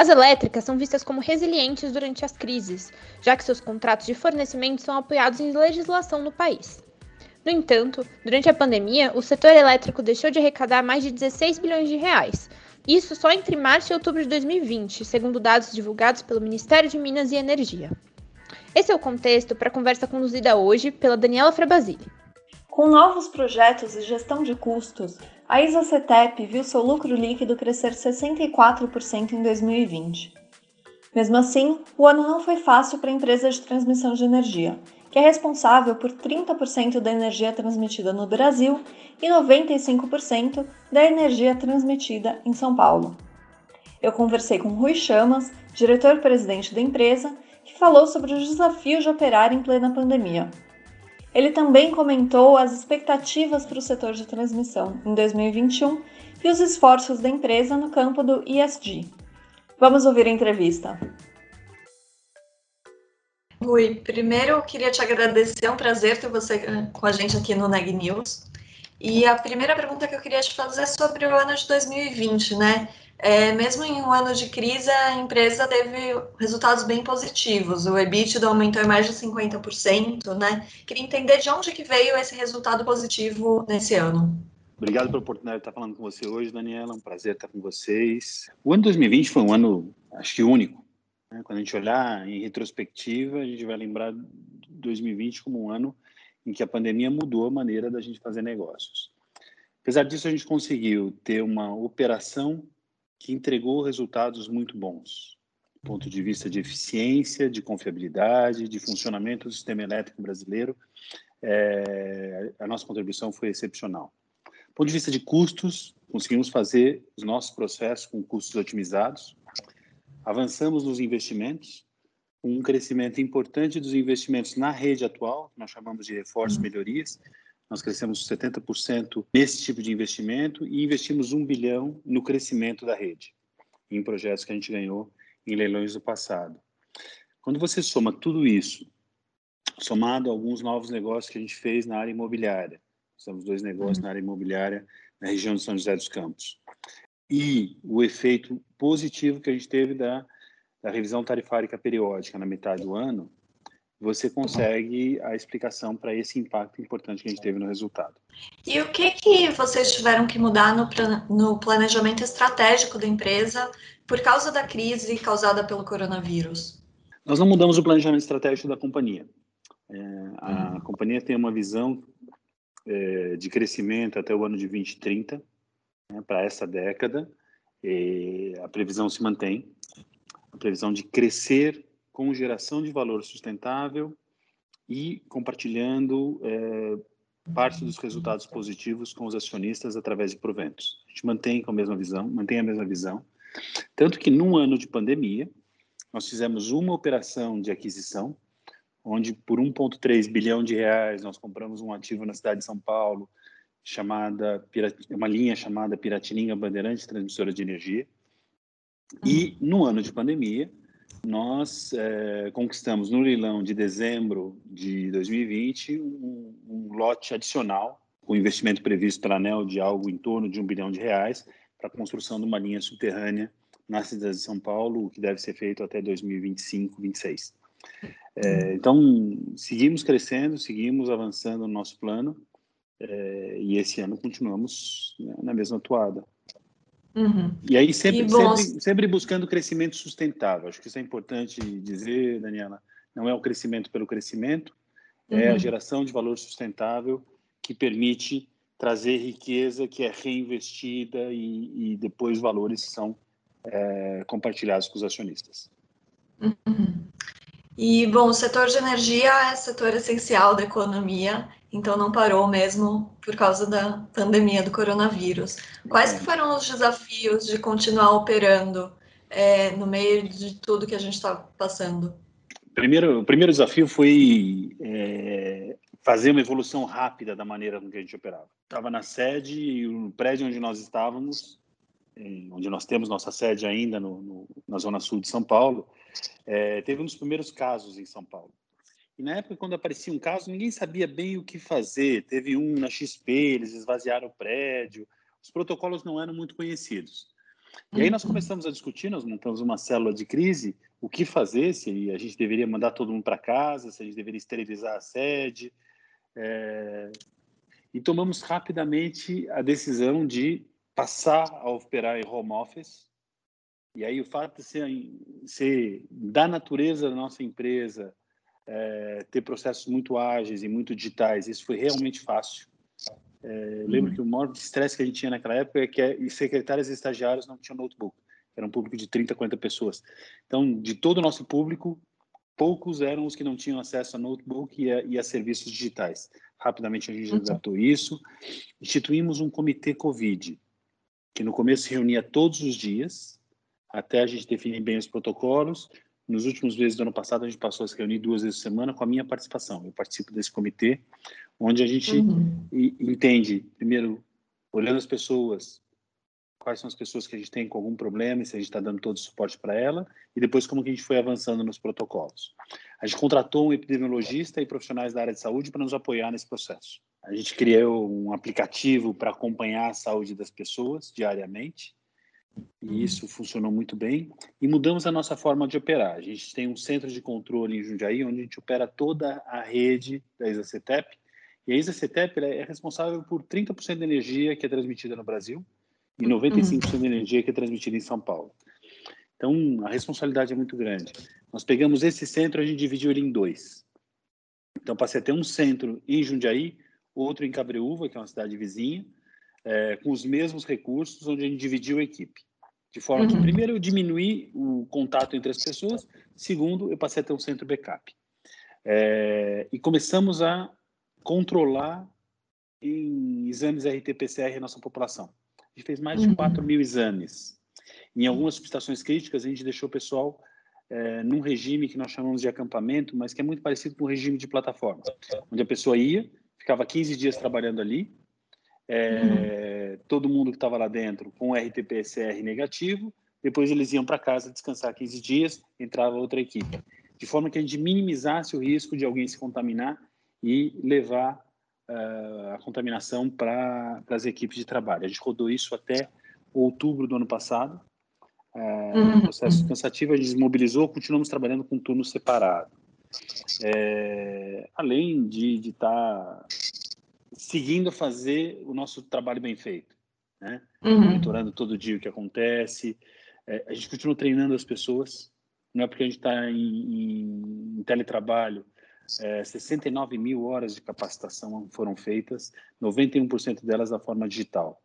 As elétricas são vistas como resilientes durante as crises, já que seus contratos de fornecimento são apoiados em legislação no país. No entanto, durante a pandemia, o setor elétrico deixou de arrecadar mais de 16 bilhões de reais. Isso só entre março e outubro de 2020, segundo dados divulgados pelo Ministério de Minas e Energia. Esse é o contexto para a conversa conduzida hoje pela Daniela Frabasile. Com novos projetos e gestão de custos, a Isacetep viu seu lucro líquido crescer 64% em 2020. Mesmo assim, o ano não foi fácil para a empresa de transmissão de energia, que é responsável por 30% da energia transmitida no Brasil e 95% da energia transmitida em São Paulo. Eu conversei com Rui Chamas, diretor-presidente da empresa, que falou sobre os desafios de operar em plena pandemia. Ele também comentou as expectativas para o setor de transmissão em 2021 e os esforços da empresa no campo do ESG. Vamos ouvir a entrevista. Rui, primeiro eu queria te agradecer, é um prazer ter você eh, com a gente aqui no Neg News. E a primeira pergunta que eu queria te fazer é sobre o ano de 2020, né? É, mesmo em um ano de crise, a empresa teve resultados bem positivos. O EBITDA aumentou em mais de 50%, né? Queria entender de onde que veio esse resultado positivo nesse ano. Obrigado pela oportunidade de estar falando com você hoje, Daniela. Um prazer estar com vocês. O ano 2020 foi um ano, acho que único. Né? Quando a gente olhar em retrospectiva, a gente vai lembrar 2020 como um ano em que a pandemia mudou a maneira da gente fazer negócios. Apesar disso, a gente conseguiu ter uma operação que entregou resultados muito bons, do ponto de vista de eficiência, de confiabilidade, de funcionamento do sistema elétrico brasileiro. É, a nossa contribuição foi excepcional. Do ponto de vista de custos, conseguimos fazer os nossos processos com custos otimizados. Avançamos nos investimentos, um crescimento importante dos investimentos na rede atual, que nós chamamos de reforço melhorias, nós crescemos 70% nesse tipo de investimento e investimos um bilhão no crescimento da rede, em projetos que a gente ganhou em leilões do passado. Quando você soma tudo isso, somado a alguns novos negócios que a gente fez na área imobiliária, temos dois negócios uhum. na área imobiliária na região de São José dos Campos, e o efeito positivo que a gente teve da, da revisão tarifária periódica na metade do ano, você consegue a explicação para esse impacto importante que a gente teve no resultado. E o que que vocês tiveram que mudar no, no planejamento estratégico da empresa por causa da crise causada pelo coronavírus? Nós não mudamos o planejamento estratégico da companhia. É, a hum. companhia tem uma visão é, de crescimento até o ano de 2030, né, para essa década. a previsão se mantém. A previsão de crescer com geração de valor sustentável e compartilhando é, parte dos resultados positivos com os acionistas através de proventos. A gente mantém com a mesma visão, mantém a mesma visão, tanto que num ano de pandemia nós fizemos uma operação de aquisição, onde por 1,3 bilhão de reais nós compramos um ativo na cidade de São Paulo chamada uma linha chamada Piratininga Bandeirantes Transmissora de Energia. E no ano de pandemia nós é, conquistamos no leilão de dezembro de 2020 um, um lote adicional, com investimento previsto pela ANEL de algo em torno de um bilhão de reais, para a construção de uma linha subterrânea na cidade de São Paulo, o que deve ser feito até 2025, 2026. É, então, seguimos crescendo, seguimos avançando no nosso plano, é, e esse ano continuamos né, na mesma toada. Uhum. E aí sempre, e sempre, sempre, buscando crescimento sustentável. Acho que isso é importante dizer, Daniela. Não é o crescimento pelo crescimento, uhum. é a uhum. geração de valor sustentável que permite trazer riqueza que é reinvestida e, e depois valores são é, compartilhados com os acionistas. Uhum. E, bom, o setor de energia é setor essencial da economia, então não parou mesmo por causa da pandemia do coronavírus. Quais que foram os desafios de continuar operando é, no meio de tudo que a gente está passando? Primeiro, o primeiro desafio foi é, fazer uma evolução rápida da maneira com que a gente operava. Estava na sede e o prédio onde nós estávamos, onde nós temos nossa sede ainda no, no, na zona sul de São Paulo, é, teve um dos primeiros casos em São Paulo. E na época, quando aparecia um caso, ninguém sabia bem o que fazer. Teve um na XP, eles esvaziaram o prédio, os protocolos não eram muito conhecidos. E aí nós uhum. começamos a discutir, nós montamos uma célula de crise, o que fazer, se a gente deveria mandar todo mundo para casa, se a gente deveria esterilizar a sede. É... E tomamos rapidamente a decisão de passar a operar em home office. E aí o fato de ser, ser da natureza da nossa empresa, é, ter processos muito ágeis e muito digitais, isso foi realmente fácil. É, lembro uhum. que o maior estresse que a gente tinha naquela época é que é, secretários e estagiários não tinham notebook. Era um público de 30, 40 pessoas. Então, de todo o nosso público, poucos eram os que não tinham acesso a notebook e a, e a serviços digitais. Rapidamente a gente uhum. adaptou isso. Instituímos um comitê COVID, que no começo se reunia todos os dias, até a gente definir bem os protocolos. Nos últimos meses do ano passado, a gente passou a se reunir duas vezes por semana com a minha participação. Eu participo desse comitê, onde a gente uhum. entende, primeiro, olhando as pessoas, quais são as pessoas que a gente tem com algum problema e se a gente está dando todo o suporte para ela, e depois como que a gente foi avançando nos protocolos. A gente contratou um epidemiologista e profissionais da área de saúde para nos apoiar nesse processo. A gente criou um aplicativo para acompanhar a saúde das pessoas diariamente, e isso funcionou muito bem. E mudamos a nossa forma de operar. A gente tem um centro de controle em Jundiaí, onde a gente opera toda a rede da ISACETEP. E a ISACETEP é responsável por 30% da energia que é transmitida no Brasil e 95% uhum. da energia que é transmitida em São Paulo. Então, a responsabilidade é muito grande. Nós pegamos esse centro, a gente dividiu ele em dois. Então, passei a ter um centro em Jundiaí, outro em Cabreúva, que é uma cidade vizinha, é, com os mesmos recursos, onde a gente dividiu a equipe. De forma que, uhum. primeiro, eu diminuí o contato entre as pessoas, segundo, eu passei a ter um centro backup. É, e começamos a controlar em exames RT-PCR a nossa população. A gente fez mais de uhum. 4 mil exames. Em algumas subestações críticas, a gente deixou o pessoal é, num regime que nós chamamos de acampamento, mas que é muito parecido com o regime de plataforma, onde a pessoa ia, ficava 15 dias trabalhando ali, é, uhum. todo mundo que estava lá dentro com RT-PCR negativo, depois eles iam para casa descansar 15 dias, entrava outra equipe. De forma que a gente minimizasse o risco de alguém se contaminar e levar uh, a contaminação para as equipes de trabalho. A gente rodou isso até outubro do ano passado. Uh, uhum. Um processo cansativo, a gente desmobilizou, continuamos trabalhando com turno separado. É, além de estar seguindo a fazer o nosso trabalho bem feito, né? Uhum. Monitorando todo dia o que acontece. É, a gente continua treinando as pessoas. Não é porque a gente está em, em, teletrabalho. É, 69 mil horas de capacitação foram feitas, 91% delas da forma digital.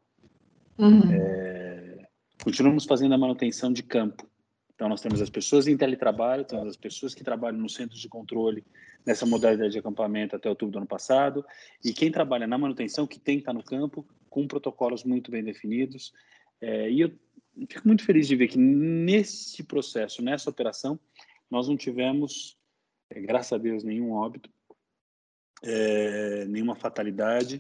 Uhum. É, continuamos fazendo a manutenção de campo. Então, nós temos as pessoas em teletrabalho, temos as pessoas que trabalham no centro de controle nessa modalidade de acampamento até outubro do ano passado, e quem trabalha na manutenção, que tem que estar no campo, com protocolos muito bem definidos. É, e eu fico muito feliz de ver que nesse processo, nessa operação, nós não tivemos, é, graças a Deus, nenhum óbito, é, nenhuma fatalidade,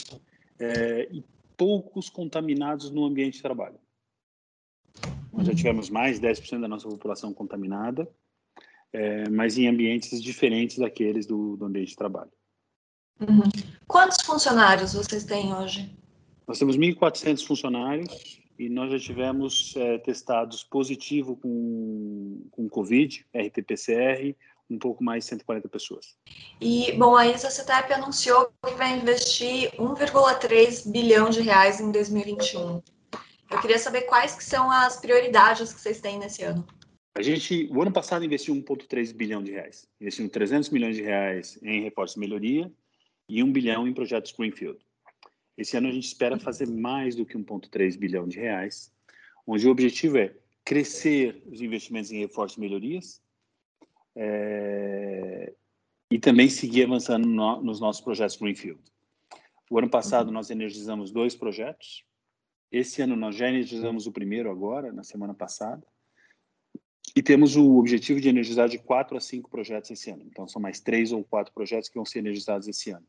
é, e poucos contaminados no ambiente de trabalho. Nós já tivemos mais de 10% da nossa população contaminada, é, mas em ambientes diferentes daqueles do, do ambiente de trabalho. Uhum. Quantos funcionários vocês têm hoje? Nós temos 1.400 funcionários e nós já tivemos é, testados positivo com, com Covid, RT-PCR, um pouco mais de 140 pessoas. E, bom, a ISA-CETEP anunciou que vai investir 1,3 bilhão de reais em 2021. Eu queria saber quais que são as prioridades que vocês têm nesse ano. A gente, o ano passado, investiu 1,3 bilhão de reais. Investimos 300 milhões de reais em reforço e melhoria e 1 bilhão em projetos Greenfield. Esse ano a gente espera fazer mais do que 1,3 bilhão de reais, onde o objetivo é crescer os investimentos em reforço e melhorias é, e também seguir avançando no, nos nossos projetos Greenfield. O ano passado nós energizamos dois projetos. Esse ano nós já energizamos o primeiro agora, na semana passada E temos o objetivo de energizar de quatro a cinco projetos esse ano. Então, são mais três ou quatro projetos que vão ser energizados esse ano.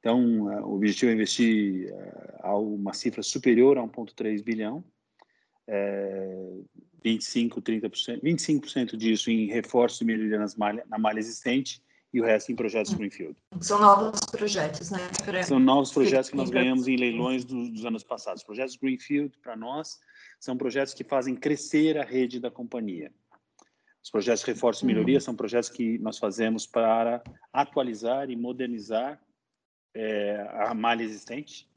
Então, uh, o objetivo é investir uh, a uma cifra superior a 1,3 bilhão, é, 25, 30%, 25% disso em reforço e melhoria malha, na malha existente e o resto em projetos Greenfield. São novos projetos, né? São novos projetos que nós ganhamos em leilões dos, dos anos passados. Projetos Greenfield, para nós, são projetos que fazem crescer a rede da companhia. Os projetos de reforço e melhoria uhum. são projetos que nós fazemos para atualizar e modernizar é, a malha existente.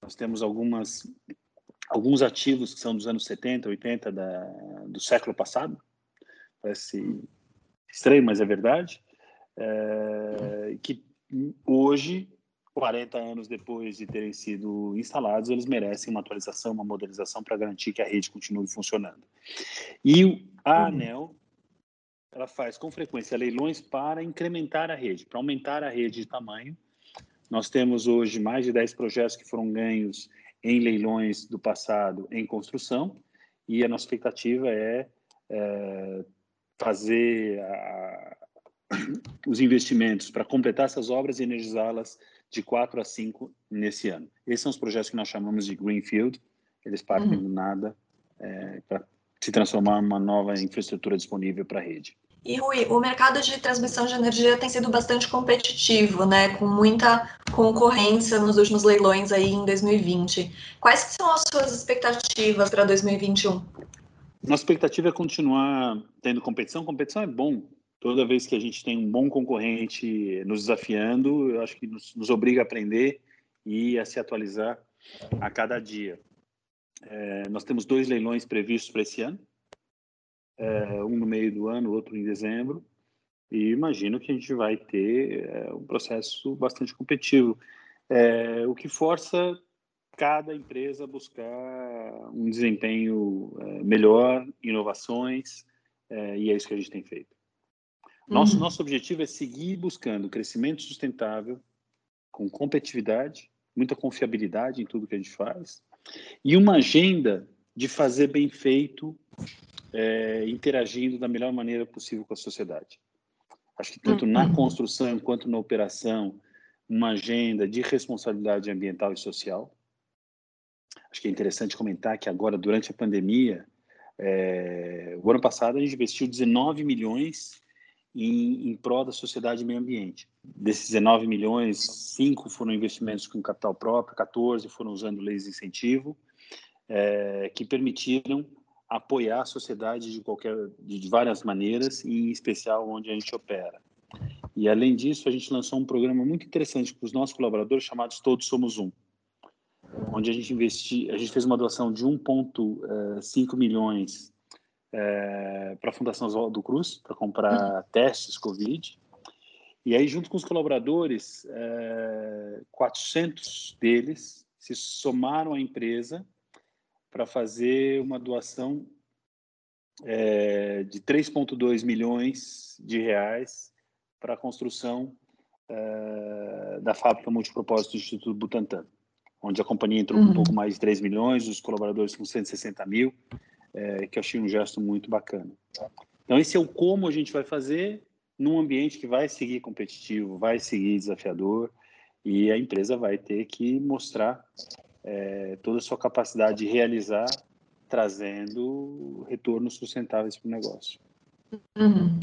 Nós temos algumas, alguns ativos que são dos anos 70, 80 da, do século passado. Parece estranho, mas é verdade. É, que hoje, 40 anos depois de terem sido instalados, eles merecem uma atualização, uma modernização para garantir que a rede continue funcionando. E a ANEL ela faz com frequência leilões para incrementar a rede, para aumentar a rede de tamanho. Nós temos hoje mais de 10 projetos que foram ganhos em leilões do passado em construção e a nossa expectativa é, é fazer a, os investimentos para completar essas obras e energizá-las de 4 a 5 nesse ano. Esses são os projetos que nós chamamos de Greenfield, eles partem uhum. do nada é, para se transformar em uma nova infraestrutura disponível para a rede. E Rui, o mercado de transmissão de energia tem sido bastante competitivo, né, com muita concorrência nos últimos leilões aí em 2020. Quais são as suas expectativas para 2021? Nossa expectativa é continuar tendo competição. Competição é bom. Toda vez que a gente tem um bom concorrente nos desafiando, eu acho que nos, nos obriga a aprender e a se atualizar a cada dia. É, nós temos dois leilões previstos para esse ano é, um no meio do ano, outro em dezembro, e imagino que a gente vai ter é, um processo bastante competitivo, é, o que força cada empresa a buscar um desempenho é, melhor, inovações, é, e é isso que a gente tem feito. Nosso, uhum. nosso objetivo é seguir buscando crescimento sustentável, com competitividade, muita confiabilidade em tudo que a gente faz, e uma agenda de fazer bem feito é, interagindo da melhor maneira possível com a sociedade. Acho que tanto na uhum. construção quanto na operação, uma agenda de responsabilidade ambiental e social. Acho que é interessante comentar que agora, durante a pandemia, é, o ano passado a gente investiu 19 milhões em, em prol da sociedade e meio ambiente. Desses 19 milhões, 5 foram investimentos com capital próprio, 14 foram usando leis de incentivo, é, que permitiram apoiar a sociedade de qualquer de várias maneiras e em especial onde a gente opera. E além disso, a gente lançou um programa muito interessante para os nossos colaboradores chamados Todos Somos Um, onde a gente investi, a gente fez uma doação de 1.5 eh, milhões é, para a Fundação Oswaldo Cruz para comprar uhum. testes COVID. E aí, junto com os colaboradores, é, eh, 400 deles se somaram à empresa para fazer uma doação é, de 3,2 milhões de reais para a construção é, da fábrica multipropósito do Instituto Butantan, onde a companhia entrou uhum. com um pouco mais de 3 milhões, os colaboradores com 160 mil, é, que eu achei um gesto muito bacana. Então, esse é o como a gente vai fazer num ambiente que vai seguir competitivo, vai seguir desafiador, e a empresa vai ter que mostrar é, toda a sua capacidade de realizar, trazendo retornos sustentáveis para o negócio. Uhum.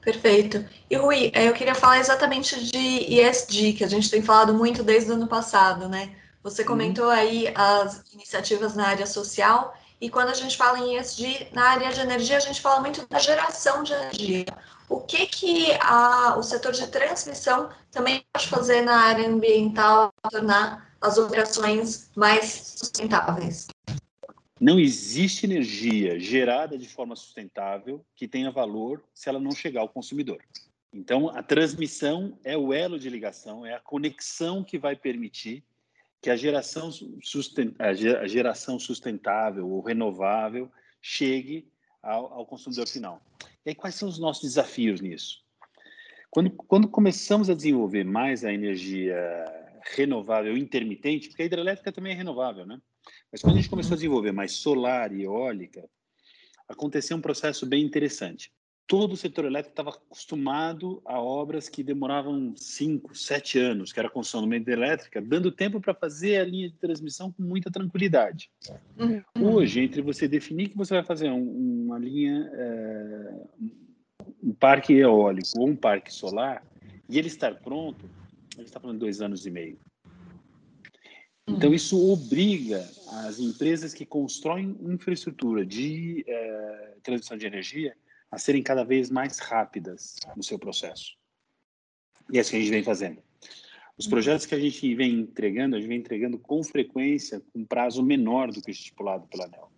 Perfeito. E Rui, é, eu queria falar exatamente de ESG, que a gente tem falado muito desde o ano passado, né? Você comentou uhum. aí as iniciativas na área social, e quando a gente fala em ESG, na área de energia, a gente fala muito da geração de energia. O que, que a, o setor de transmissão também pode fazer na área ambiental para tornar as operações mais sustentáveis. Não existe energia gerada de forma sustentável que tenha valor se ela não chegar ao consumidor. Então, a transmissão é o elo de ligação, é a conexão que vai permitir que a geração, a geração sustentável ou renovável chegue ao, ao, consumidor final. E aí, quais são os nossos desafios nisso? Quando, quando começamos a desenvolver mais a energia renovável intermitente, porque a hidrelétrica também é renovável, né? Mas quando a gente começou a desenvolver mais solar e eólica, aconteceu um processo bem interessante. Todo o setor elétrico estava acostumado a obras que demoravam 5, 7 anos, que era a construção da elétrica, dando tempo para fazer a linha de transmissão com muita tranquilidade. Uhum. Hoje, entre você definir que você vai fazer um, uma linha, é, um parque eólico ou um parque solar, e ele estar pronto, ele está falando dois anos e meio. Então, uhum. isso obriga as empresas que constroem infraestrutura de é, transmissão de energia a serem cada vez mais rápidas no seu processo. E é isso que a gente vem fazendo. Os projetos que a gente vem entregando, a gente vem entregando com frequência, com prazo menor do que estipulado pela ANEL.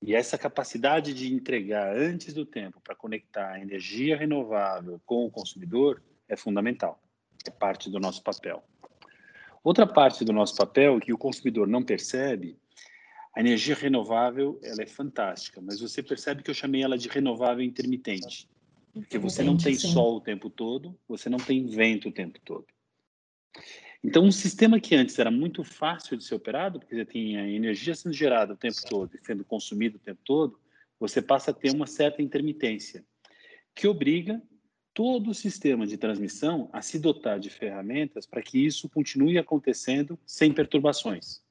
E essa capacidade de entregar antes do tempo para conectar a energia renovável com o consumidor é fundamental. É parte do nosso papel. Outra parte do nosso papel que o consumidor não percebe, a energia renovável ela é fantástica, mas você percebe que eu chamei ela de renovável intermitente. Porque você não tem sim. sol o tempo todo, você não tem vento o tempo todo. Então, um sistema que antes era muito fácil de ser operado, porque você tinha energia sendo gerada o tempo todo e sendo consumida o tempo todo, você passa a ter uma certa intermitência, que obriga todo o sistema de transmissão a se dotar de ferramentas para que isso continue acontecendo sem perturbações.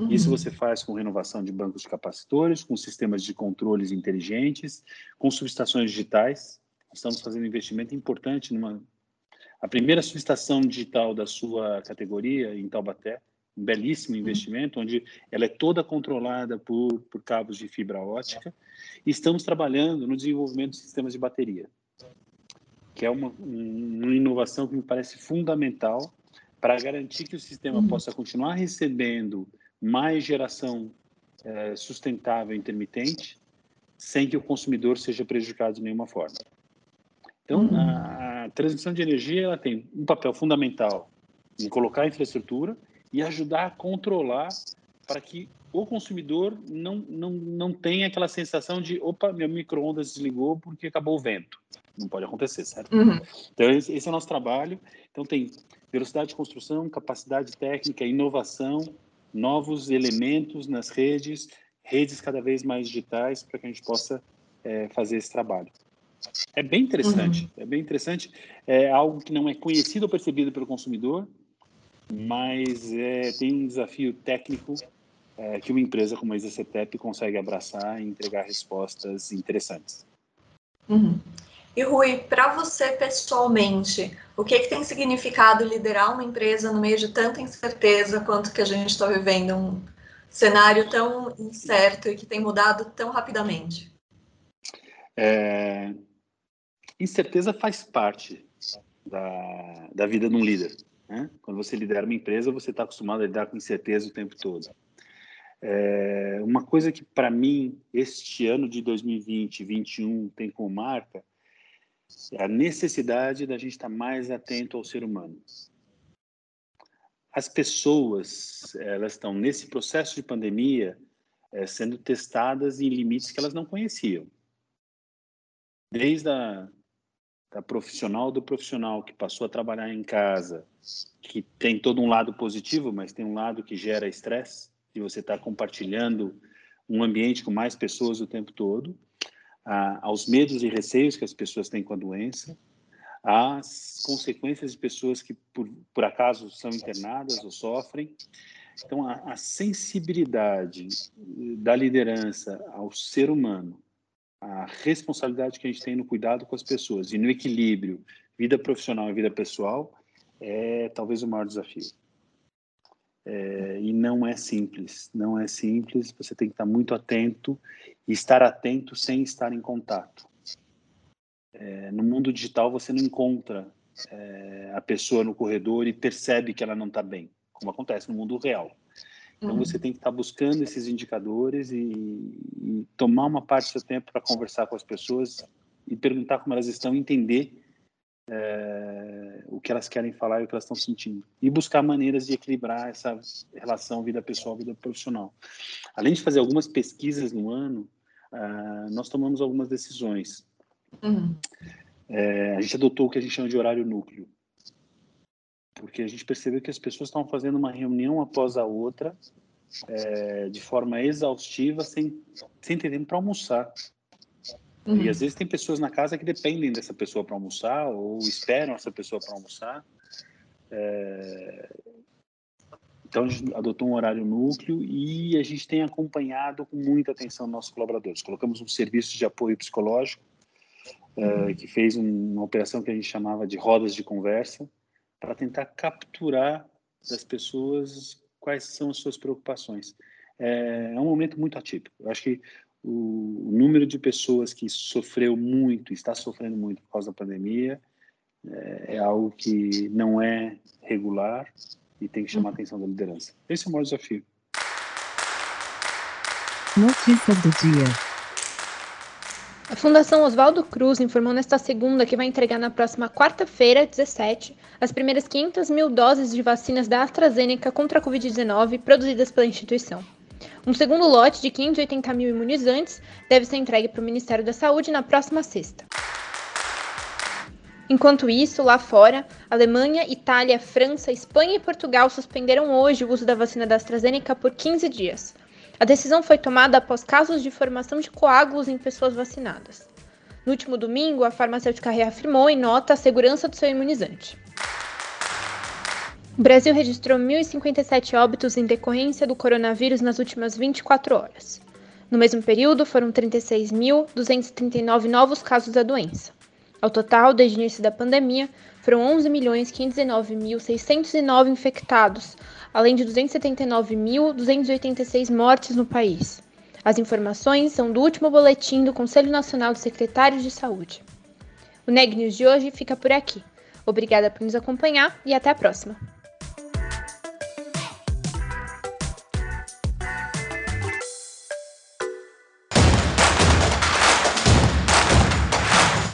Uhum. Isso você faz com renovação de bancos de capacitores, com sistemas de controles inteligentes, com subestações digitais. Estamos fazendo um investimento importante numa a primeira subestação digital da sua categoria em Taubaté, um belíssimo uhum. investimento, onde ela é toda controlada por, por cabos de fibra ótica. E estamos trabalhando no desenvolvimento de sistemas de bateria que é uma, uma inovação que me parece fundamental para garantir que o sistema uhum. possa continuar recebendo mais geração é, sustentável intermitente, sem que o consumidor seja prejudicado de nenhuma forma. Então, uhum. a, a, transmissão de energia ela tem um papel fundamental em colocar a infraestrutura e ajudar a controlar para que o consumidor não, não, não tenha aquela sensação de opa, meu micro-ondas desligou porque acabou o vento. Não pode acontecer, certo? Uhum. Então, esse, esse, é o nosso trabalho. Então, tem velocidade de construção, capacidade técnica, inovação, novos elementos nas redes, redes cada vez mais digitais para que a gente possa é, fazer esse trabalho. É bem interessante, uhum. é bem interessante. É algo que não é conhecido ou percebido pelo consumidor, mas é, tem um desafio técnico é, que uma empresa como a EasyCetep consegue abraçar e entregar respostas interessantes. Uhum. E Rui, para você pessoalmente, o que, que tem significado liderar uma empresa no meio de tanta incerteza quanto que a gente está vivendo um cenário tão incerto e que tem mudado tão rapidamente? É... Incerteza faz parte da, da vida de um líder. Né? Quando você lidera uma empresa, você está acostumado a lidar com incerteza o tempo todo. É, uma coisa que, para mim, este ano de 2020 2021 tem como marca é a necessidade da gente estar mais atento ao ser humano. As pessoas, elas estão nesse processo de pandemia é, sendo testadas em limites que elas não conheciam. Desde a da profissional do profissional que passou a trabalhar em casa, que tem todo um lado positivo, mas tem um lado que gera estresse, de você estar compartilhando um ambiente com mais pessoas o tempo todo, aos medos e receios que as pessoas têm com a doença, às consequências de pessoas que, por, por acaso, são internadas ou sofrem. Então, a, a sensibilidade da liderança ao ser humano, a responsabilidade que a gente tem no cuidado com as pessoas e no equilíbrio vida profissional e vida pessoal é talvez o maior desafio. É, e não é simples, não é simples. Você tem que estar muito atento e estar atento sem estar em contato. É, no mundo digital, você não encontra é, a pessoa no corredor e percebe que ela não está bem, como acontece no mundo real. Então, você tem que estar buscando esses indicadores e, e tomar uma parte do seu tempo para conversar com as pessoas e perguntar como elas estão, entender é, o que elas querem falar e o que elas estão sentindo. E buscar maneiras de equilibrar essa relação vida pessoal, vida profissional. Além de fazer algumas pesquisas no ano, uh, nós tomamos algumas decisões. Uhum. É, a gente adotou o que a gente chama de horário núcleo. Porque a gente percebeu que as pessoas estavam fazendo uma reunião após a outra é, de forma exaustiva sem, sem ter tempo para almoçar. Uhum. E às vezes tem pessoas na casa que dependem dessa pessoa para almoçar ou esperam essa pessoa para almoçar. É... Então a gente adotou um horário núcleo e a gente tem acompanhado com muita atenção nossos colaboradores. Colocamos um serviço de apoio psicológico é, que fez um, uma operação que a gente chamava de rodas de conversa para tentar capturar das pessoas quais são as suas preocupações. É, é um momento muito atípico. Eu acho que o, o, número de pessoas que sofreu muito, está sofrendo muito por causa da pandemia, é, é algo que não é regular e tem que chamar a atenção da liderança. Esse é o maior desafio. Notícia do dia. A Fundação Oswaldo Cruz informou nesta segunda que vai entregar na próxima quarta-feira, 17, as primeiras 500 mil doses de vacinas da AstraZeneca contra a Covid-19 produzidas pela instituição. Um segundo lote de 580 mil imunizantes deve ser entregue para o Ministério da Saúde na próxima sexta. Enquanto isso, lá fora, Alemanha, Itália, França, Espanha e Portugal suspenderam hoje o uso da vacina da AstraZeneca por 15 dias. A decisão foi tomada após casos de formação de coágulos em pessoas vacinadas. No último domingo, a farmacêutica reafirmou em nota a segurança do seu imunizante. O Brasil registrou 1.057 óbitos em decorrência do coronavírus nas últimas 24 horas. No mesmo período, foram 36.239 novos casos da doença. Ao total, desde o início da pandemia, foram 11.519.609 infectados, além de 279.286 mortes no país. As informações são do último boletim do Conselho Nacional de Secretários de Saúde. O Neg News de hoje fica por aqui. Obrigada por nos acompanhar e até a próxima.